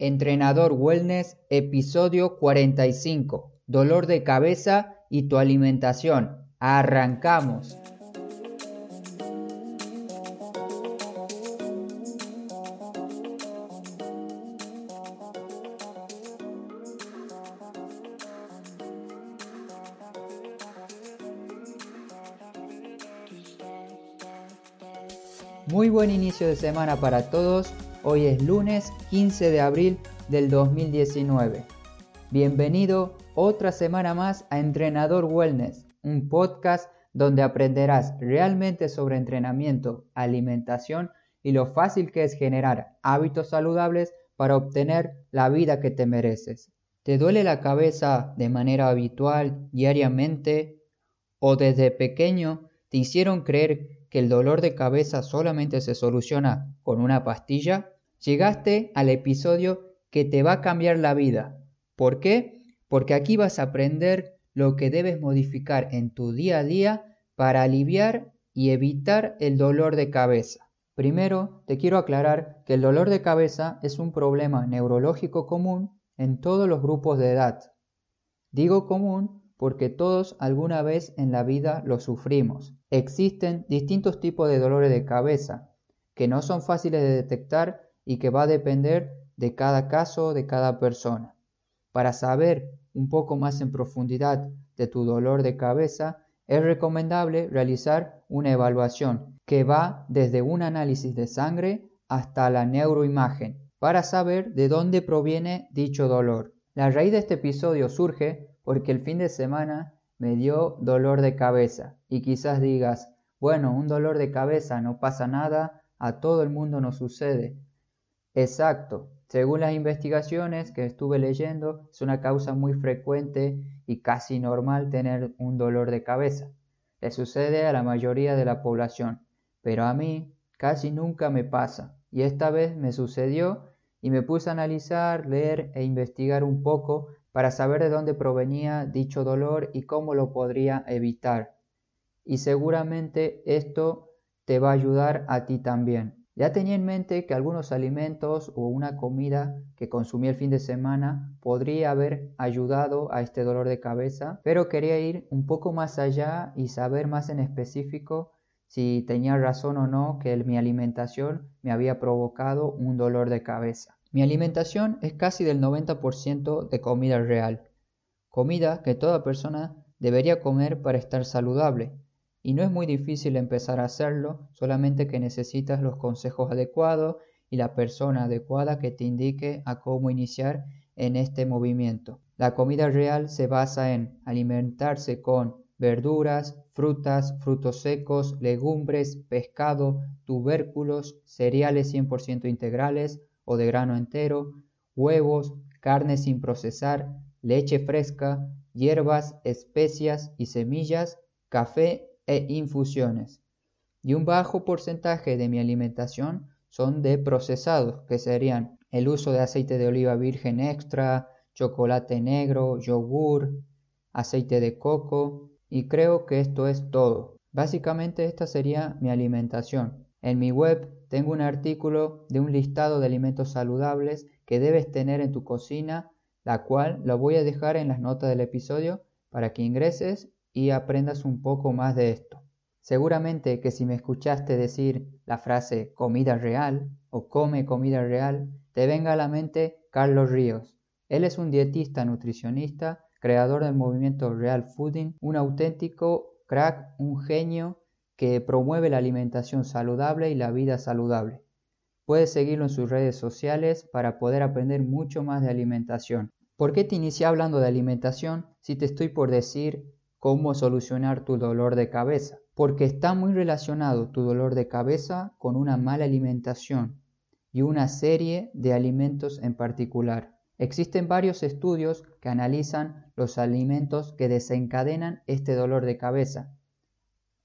Entrenador Wellness, episodio 45. Dolor de cabeza y tu alimentación. Arrancamos. Muy buen inicio de semana para todos. Hoy es lunes 15 de abril del 2019. Bienvenido otra semana más a Entrenador Wellness, un podcast donde aprenderás realmente sobre entrenamiento, alimentación y lo fácil que es generar hábitos saludables para obtener la vida que te mereces. ¿Te duele la cabeza de manera habitual, diariamente o desde pequeño te hicieron creer que el dolor de cabeza solamente se soluciona con una pastilla, llegaste al episodio que te va a cambiar la vida. ¿Por qué? Porque aquí vas a aprender lo que debes modificar en tu día a día para aliviar y evitar el dolor de cabeza. Primero, te quiero aclarar que el dolor de cabeza es un problema neurológico común en todos los grupos de edad. Digo común porque todos alguna vez en la vida lo sufrimos. Existen distintos tipos de dolores de cabeza que no son fáciles de detectar y que va a depender de cada caso, de cada persona. Para saber un poco más en profundidad de tu dolor de cabeza, es recomendable realizar una evaluación que va desde un análisis de sangre hasta la neuroimagen para saber de dónde proviene dicho dolor. La raíz de este episodio surge porque el fin de semana me dio dolor de cabeza y quizás digas, bueno, un dolor de cabeza no pasa nada, a todo el mundo nos sucede. Exacto, según las investigaciones que estuve leyendo, es una causa muy frecuente y casi normal tener un dolor de cabeza. Le sucede a la mayoría de la población, pero a mí casi nunca me pasa. Y esta vez me sucedió y me puse a analizar, leer e investigar un poco para saber de dónde provenía dicho dolor y cómo lo podría evitar. Y seguramente esto te va a ayudar a ti también. Ya tenía en mente que algunos alimentos o una comida que consumí el fin de semana podría haber ayudado a este dolor de cabeza, pero quería ir un poco más allá y saber más en específico si tenía razón o no que mi alimentación me había provocado un dolor de cabeza. Mi alimentación es casi del 90% de comida real, comida que toda persona debería comer para estar saludable. Y no es muy difícil empezar a hacerlo, solamente que necesitas los consejos adecuados y la persona adecuada que te indique a cómo iniciar en este movimiento. La comida real se basa en alimentarse con verduras, frutas, frutos secos, legumbres, pescado, tubérculos, cereales 100% integrales, o de grano entero, huevos, carne sin procesar, leche fresca, hierbas, especias y semillas, café e infusiones. Y un bajo porcentaje de mi alimentación son de procesados, que serían el uso de aceite de oliva virgen extra, chocolate negro, yogur, aceite de coco, y creo que esto es todo. Básicamente esta sería mi alimentación. En mi web tengo un artículo de un listado de alimentos saludables que debes tener en tu cocina, la cual lo voy a dejar en las notas del episodio para que ingreses y aprendas un poco más de esto. Seguramente que si me escuchaste decir la frase comida real o come comida real, te venga a la mente Carlos Ríos. Él es un dietista nutricionista, creador del movimiento Real Fooding, un auténtico crack, un genio que promueve la alimentación saludable y la vida saludable. Puedes seguirlo en sus redes sociales para poder aprender mucho más de alimentación. ¿Por qué te inicié hablando de alimentación si te estoy por decir cómo solucionar tu dolor de cabeza? Porque está muy relacionado tu dolor de cabeza con una mala alimentación y una serie de alimentos en particular. Existen varios estudios que analizan los alimentos que desencadenan este dolor de cabeza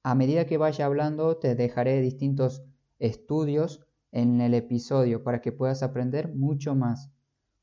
a medida que vaya hablando te dejaré distintos estudios en el episodio para que puedas aprender mucho más.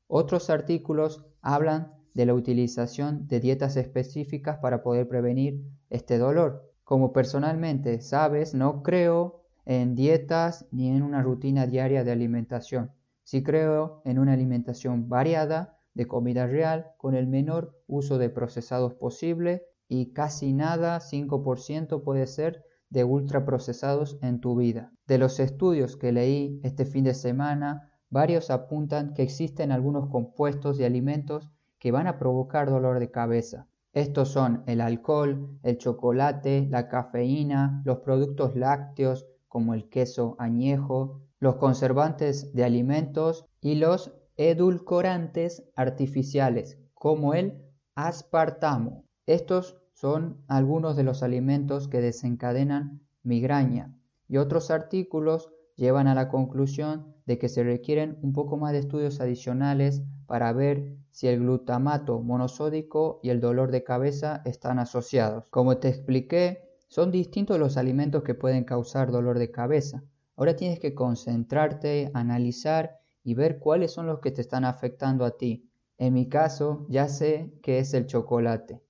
Otros artículos hablan de la utilización de dietas específicas para poder prevenir este dolor. Como personalmente sabes, no creo en dietas ni en una rutina diaria de alimentación, si creo en una alimentación variada de comida real con el menor uso de procesados posible y casi nada, 5% puede ser, de ultraprocesados en tu vida. De los estudios que leí este fin de semana, varios apuntan que existen algunos compuestos de alimentos que van a provocar dolor de cabeza. Estos son el alcohol, el chocolate, la cafeína, los productos lácteos como el queso añejo, los conservantes de alimentos y los edulcorantes artificiales como el aspartamo. Estos son algunos de los alimentos que desencadenan migraña y otros artículos llevan a la conclusión de que se requieren un poco más de estudios adicionales para ver si el glutamato monosódico y el dolor de cabeza están asociados. Como te expliqué, son distintos los alimentos que pueden causar dolor de cabeza. Ahora tienes que concentrarte, analizar y ver cuáles son los que te están afectando a ti. En mi caso, ya sé que es el chocolate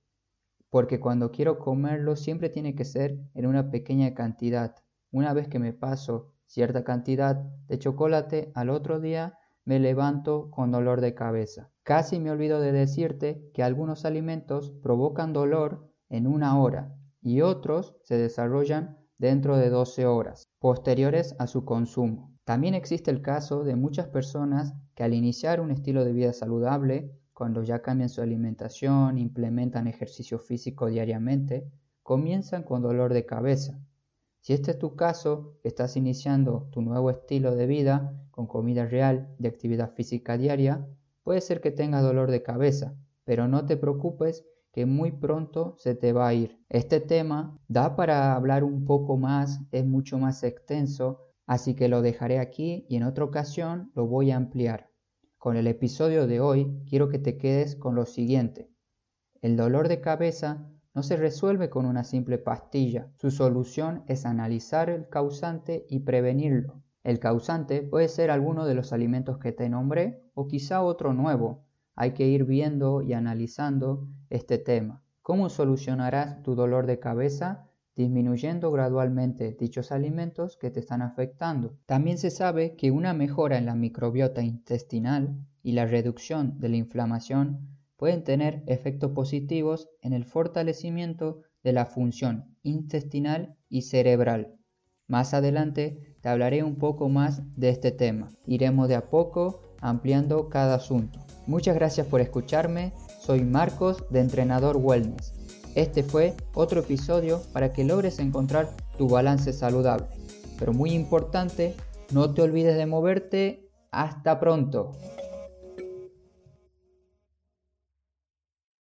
porque cuando quiero comerlo siempre tiene que ser en una pequeña cantidad. Una vez que me paso cierta cantidad de chocolate, al otro día me levanto con dolor de cabeza. Casi me olvido de decirte que algunos alimentos provocan dolor en una hora y otros se desarrollan dentro de 12 horas, posteriores a su consumo. También existe el caso de muchas personas que al iniciar un estilo de vida saludable cuando ya cambian su alimentación, implementan ejercicio físico diariamente, comienzan con dolor de cabeza. Si este es tu caso, estás iniciando tu nuevo estilo de vida con comida real y actividad física diaria, puede ser que tengas dolor de cabeza, pero no te preocupes que muy pronto se te va a ir. Este tema da para hablar un poco más, es mucho más extenso, así que lo dejaré aquí y en otra ocasión lo voy a ampliar. Con el episodio de hoy quiero que te quedes con lo siguiente. El dolor de cabeza no se resuelve con una simple pastilla. Su solución es analizar el causante y prevenirlo. El causante puede ser alguno de los alimentos que te nombré o quizá otro nuevo. Hay que ir viendo y analizando este tema. ¿Cómo solucionarás tu dolor de cabeza? disminuyendo gradualmente dichos alimentos que te están afectando. También se sabe que una mejora en la microbiota intestinal y la reducción de la inflamación pueden tener efectos positivos en el fortalecimiento de la función intestinal y cerebral. Más adelante te hablaré un poco más de este tema. Iremos de a poco ampliando cada asunto. Muchas gracias por escucharme. Soy Marcos de Entrenador Wellness. Este fue otro episodio para que logres encontrar tu balance saludable. Pero muy importante, no te olvides de moverte. Hasta pronto.